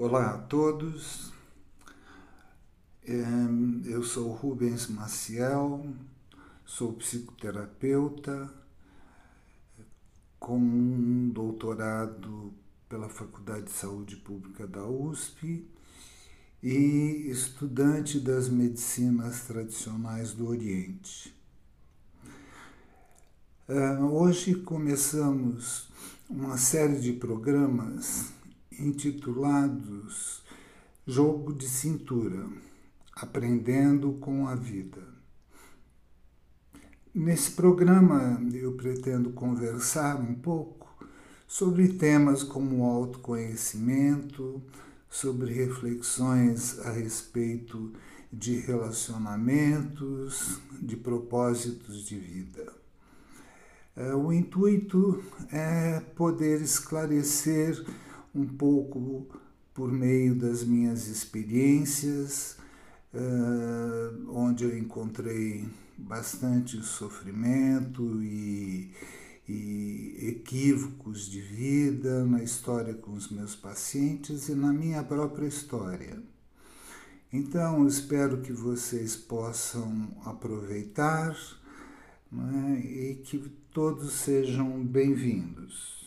Olá a todos, eu sou Rubens Maciel, sou psicoterapeuta com um doutorado pela Faculdade de Saúde Pública da USP e estudante das medicinas tradicionais do Oriente. Hoje começamos uma série de programas intitulados Jogo de Cintura Aprendendo com a Vida. Nesse programa eu pretendo conversar um pouco sobre temas como autoconhecimento, sobre reflexões a respeito de relacionamentos, de propósitos de vida. É, o intuito é poder esclarecer um pouco por meio das minhas experiências, uh, onde eu encontrei bastante sofrimento e, e equívocos de vida na história com os meus pacientes e na minha própria história. Então, espero que vocês possam aproveitar né, e que todos sejam bem-vindos.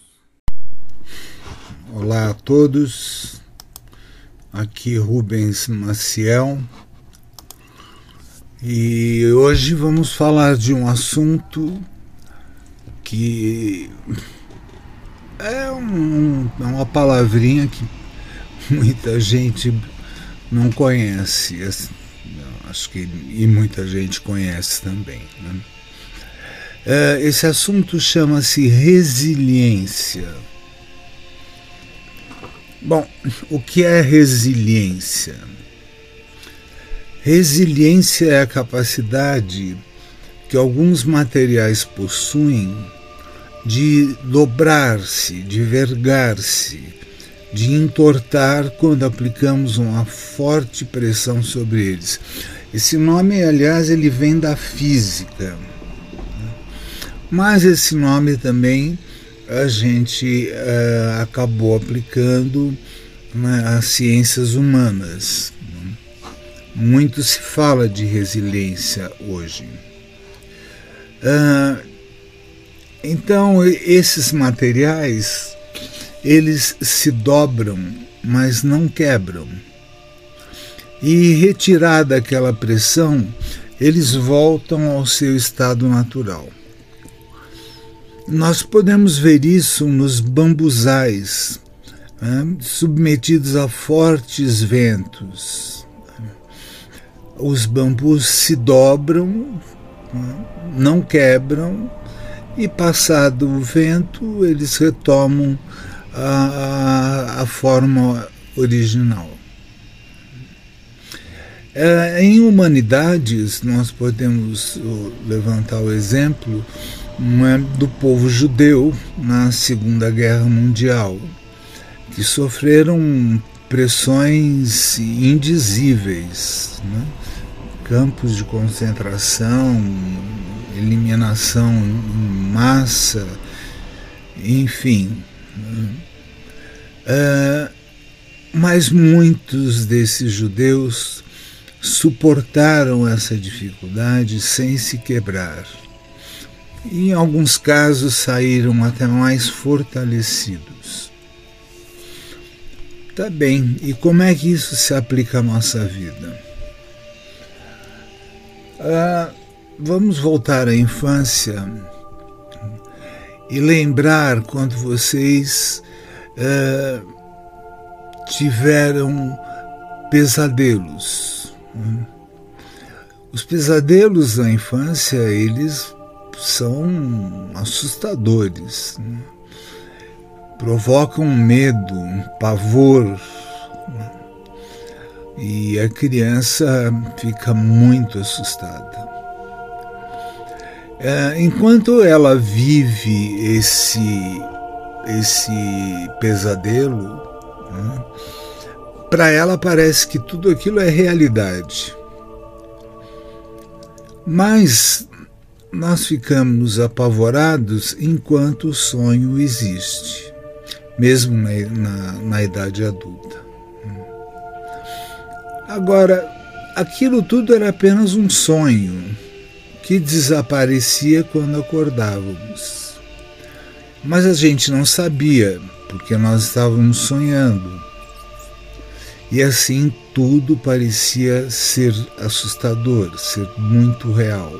Olá a todos, aqui Rubens Maciel e hoje vamos falar de um assunto que é, um, é uma palavrinha que muita gente não conhece, acho que e muita gente conhece também. Né? É, esse assunto chama-se resiliência. Bom, o que é resiliência? Resiliência é a capacidade que alguns materiais possuem de dobrar-se, de vergar-se, de entortar quando aplicamos uma forte pressão sobre eles. Esse nome, aliás, ele vem da física. Mas esse nome também a gente uh, acabou aplicando nas ciências humanas. Muito se fala de resiliência hoje. Uh, então, esses materiais, eles se dobram, mas não quebram. E retirada aquela pressão, eles voltam ao seu estado natural. Nós podemos ver isso nos bambuzais, né, submetidos a fortes ventos. Os bambus se dobram, né, não quebram, e passado o vento, eles retomam a, a, a forma original. É, em humanidades, nós podemos levantar o exemplo do povo judeu na Segunda Guerra Mundial, que sofreram pressões indizíveis, né? campos de concentração, eliminação em massa, enfim. Né? É, mas muitos desses judeus suportaram essa dificuldade sem se quebrar em alguns casos saíram até mais fortalecidos. Tá bem, e como é que isso se aplica à nossa vida? Ah, vamos voltar à infância e lembrar quando vocês ah, tiveram pesadelos. Os pesadelos da infância, eles são assustadores, né? provocam medo, pavor. Né? E a criança fica muito assustada. É, enquanto ela vive esse, esse pesadelo, né? para ela parece que tudo aquilo é realidade. Mas nós ficamos apavorados enquanto o sonho existe, mesmo na, na, na idade adulta. Agora, aquilo tudo era apenas um sonho que desaparecia quando acordávamos. Mas a gente não sabia, porque nós estávamos sonhando. E assim tudo parecia ser assustador, ser muito real.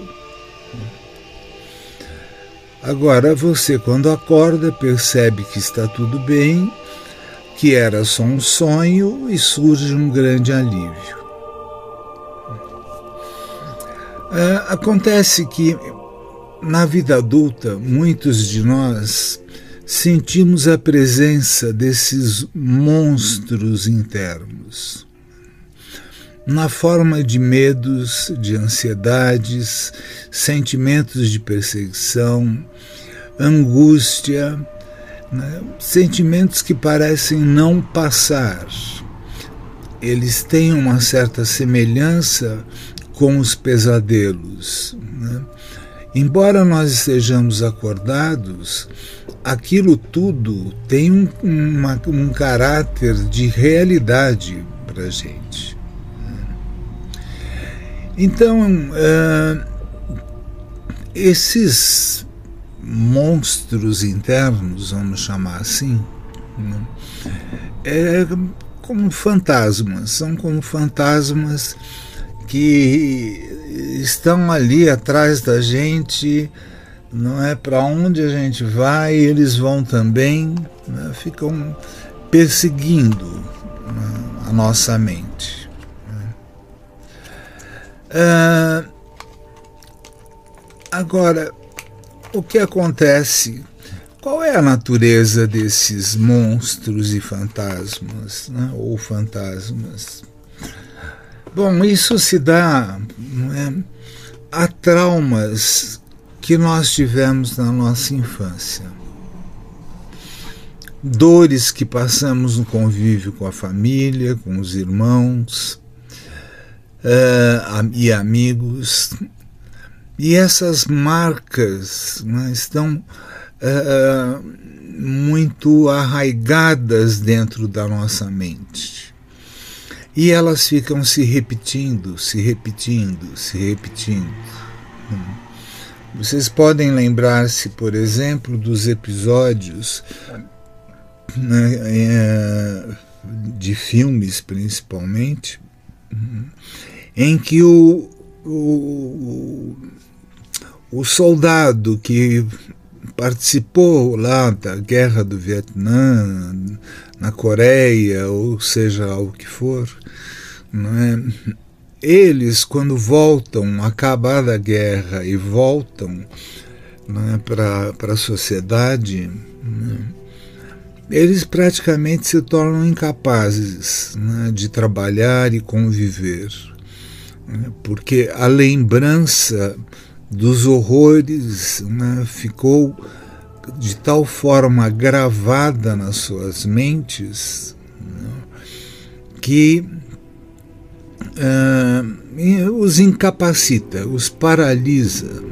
Agora você, quando acorda, percebe que está tudo bem, que era só um sonho e surge um grande alívio. É, acontece que na vida adulta, muitos de nós sentimos a presença desses monstros internos na forma de medos, de ansiedades, sentimentos de perseguição, angústia, né? sentimentos que parecem não passar. Eles têm uma certa semelhança com os pesadelos. Né? Embora nós estejamos acordados, aquilo tudo tem um, uma, um caráter de realidade para a gente. Então, uh, esses monstros internos, vamos chamar assim, né, é como fantasmas, são como fantasmas que estão ali atrás da gente, não é para onde a gente vai, eles vão também, né, ficam perseguindo né, a nossa mente. Uh, agora, o que acontece? Qual é a natureza desses monstros e fantasmas, né? ou fantasmas? Bom, isso se dá é, a traumas que nós tivemos na nossa infância. Dores que passamos no convívio com a família, com os irmãos, uh, e amigos. E essas marcas né, estão uh, muito arraigadas dentro da nossa mente. E elas ficam se repetindo, se repetindo, se repetindo. Vocês podem lembrar-se, por exemplo, dos episódios né, de filmes, principalmente, em que o, o, o soldado que participou lá da guerra do Vietnã, na Coreia, ou seja o que for, é? eles, quando voltam, acabada a guerra e voltam é? para a sociedade, é? eles praticamente se tornam incapazes né, de trabalhar e conviver, né, porque a lembrança dos horrores né, ficou de tal forma gravada nas suas mentes né, que uh, os incapacita, os paralisa.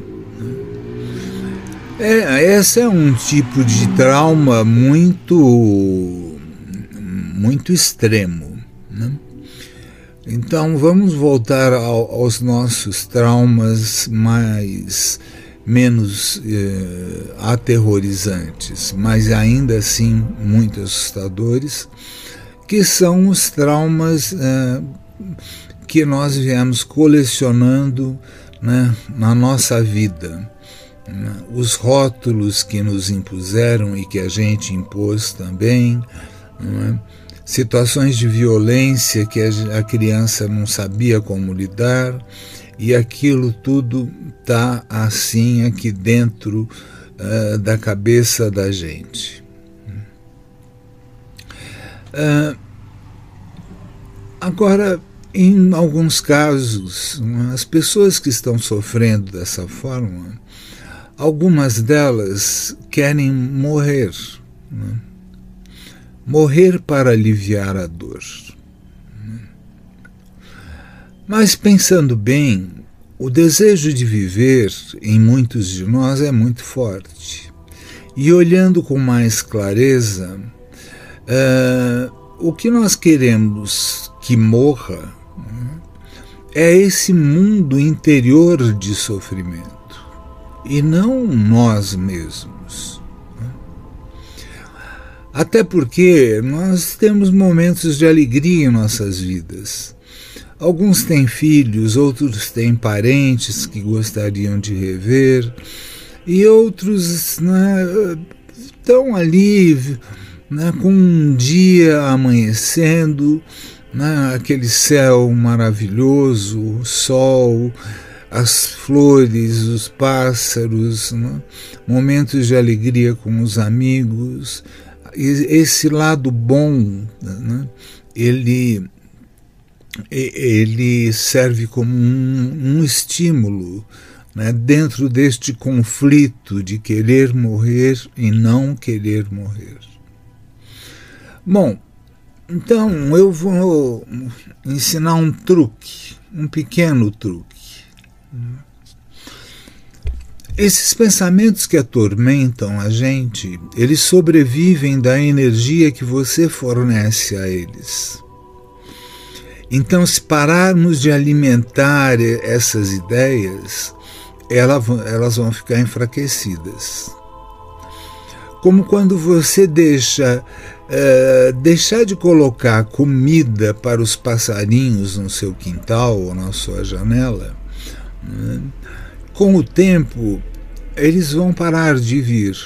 É, esse é um tipo de trauma muito, muito extremo. Né? Então vamos voltar ao, aos nossos traumas mais menos eh, aterrorizantes, mas ainda assim muito assustadores, que são os traumas eh, que nós viemos colecionando né, na nossa vida os rótulos que nos impuseram e que a gente impôs também, é? Situações de violência que a criança não sabia como lidar, e aquilo tudo está assim aqui dentro uh, da cabeça da gente. Uh, agora, em alguns casos, as pessoas que estão sofrendo dessa forma, Algumas delas querem morrer, né? Morrer para aliviar a dor. Mas pensando bem, o desejo de viver em muitos de nós é muito forte. E olhando com mais clareza, uh, o que nós queremos que morra é esse mundo interior de sofrimento e não nós mesmos. Até porque nós temos momentos de alegria em nossas vidas. Alguns têm filhos, outros têm parentes que gostariam de rever, e outros né, estão ali né, com um dia amanhecendo, né, aquele céu maravilhoso, o sol, as flores, os pássaros, né, momentos de alegria com os amigos. Esse lado bom, né, ele ele serve como um, um estímulo né, dentro deste conflito de querer morrer e não querer morrer. Bom, então eu vou ensinar um truque, um pequeno truque. Esses pensamentos que atormentam a gente, eles sobrevivem da energia que você fornece a eles. Então, se pararmos de alimentar essas ideias, elas vão ficar enfraquecidas. Como quando você deixa uh, deixar de colocar comida para os passarinhos no seu quintal ou na sua janela, né? Com o tempo eles vão parar de vir,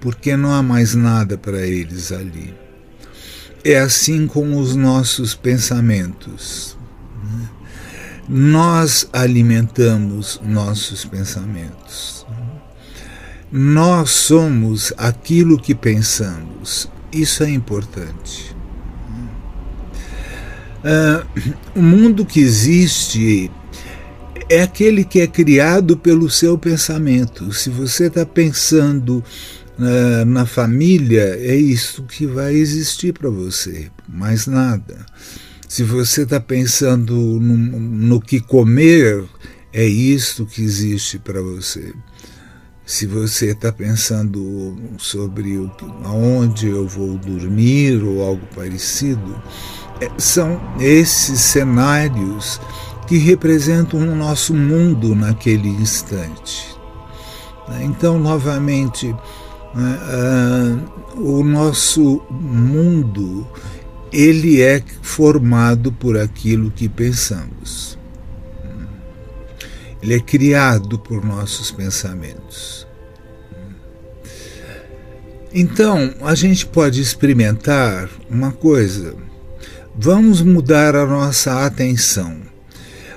porque não há mais nada para eles ali. É assim com os nossos pensamentos. Né? Nós alimentamos nossos pensamentos. Nós somos aquilo que pensamos. Isso é importante. Uh, o mundo que existe é aquele que é criado pelo seu pensamento. Se você está pensando uh, na família, é isso que vai existir para você, mais nada. Se você está pensando no, no que comer, é isso que existe para você. Se você está pensando sobre o, aonde eu vou dormir ou algo parecido, é, são esses cenários que representam o nosso mundo naquele instante. Então, novamente, né, uh, o nosso mundo ele é formado por aquilo que pensamos. Ele é criado por nossos pensamentos. Então, a gente pode experimentar uma coisa. Vamos mudar a nossa atenção.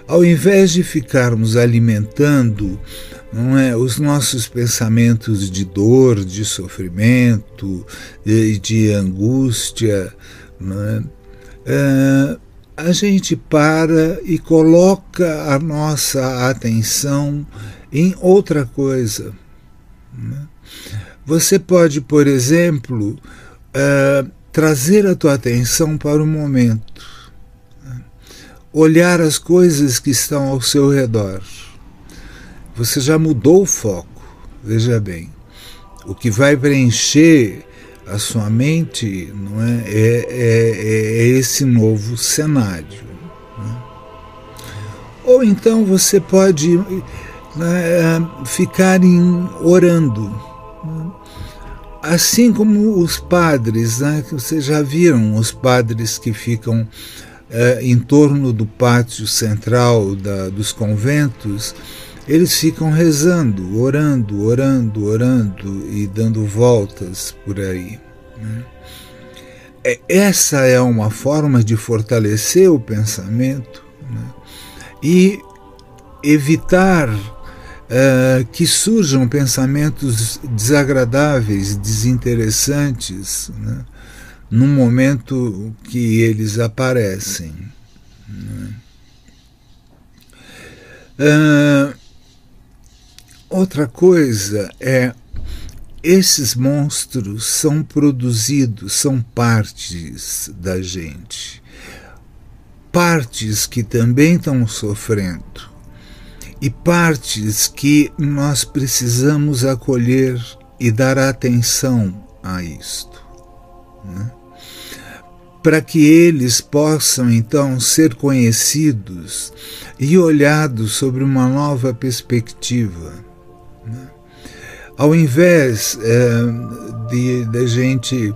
Ao invés de ficarmos alimentando não é, os nossos pensamentos de dor, de sofrimento, de, de angústia, é? É, a gente para e coloca a nossa atenção em outra coisa. Né? Você pode, por exemplo, uh, trazer a tua atenção para o momento? Olhar as coisas que estão ao seu redor. Você já mudou o foco, veja bem. O que vai preencher a sua mente não é, é, é, é esse novo cenário. Né? Ou então você pode né, ficar em, orando. Né? Assim como os padres, né, que vocês já viram os padres que ficam é, em torno do pátio central da, dos conventos, eles ficam rezando, orando, orando, orando e dando voltas por aí. Né? É, essa é uma forma de fortalecer o pensamento né? e evitar uh, que surjam pensamentos desagradáveis, desinteressantes, né? No momento que eles aparecem. Uh, Outra coisa é esses monstros são produzidos, são partes da gente. Partes que também estão sofrendo e partes que nós precisamos acolher e dar atenção a isto. Né? Para que eles possam então ser conhecidos e olhados sobre uma nova perspectiva. Né? Ao invés é, de, de gente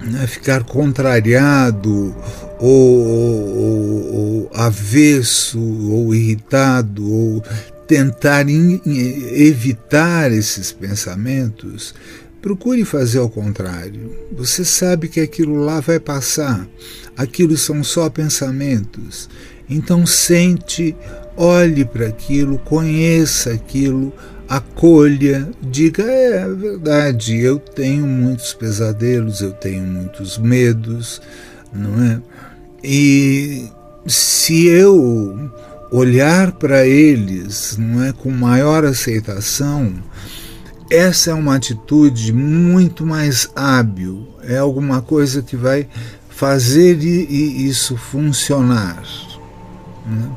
né, ficar contrariado ou, ou, ou, avesso ou irritado ou tentar evitar esses pensamentos, procure fazer ao contrário. Você sabe que aquilo lá vai passar, aquilo são só pensamentos. Então sente, olhe para aquilo, conheça aquilo, acolha, diga: é, é verdade, eu tenho muitos pesadelos, eu tenho muitos medos, não é? E se eu olhar para eles, não é, com maior aceitação, essa é uma atitude muito mais hábil, é alguma coisa que vai fazer isso funcionar. Né?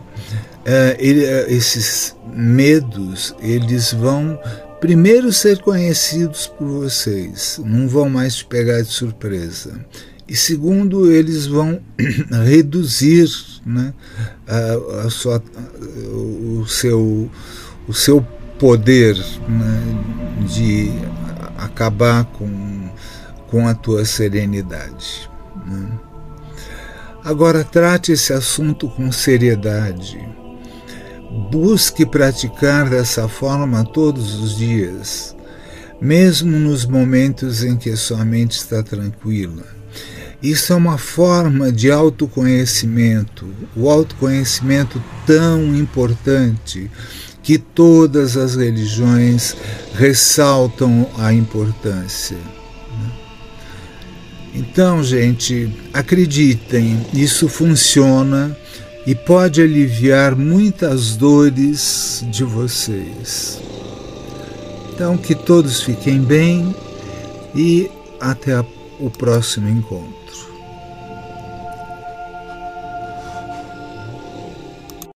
É, é, esses medos eles vão primeiro ser conhecidos por vocês, não vão mais te pegar de surpresa. E segundo, eles vão reduzir né, a, a sua, o, seu, o seu poder né, de acabar com, com a tua serenidade. Né. Agora, trate esse assunto com seriedade Busque praticar dessa forma todos os dias, mesmo nos momentos em que sua mente está tranquila. Isso é uma forma de autoconhecimento, o autoconhecimento tão importante que todas as religiões ressaltam a importância. Então, gente, acreditem, isso funciona e pode aliviar muitas dores de vocês. Então, que todos fiquem bem e até o próximo encontro.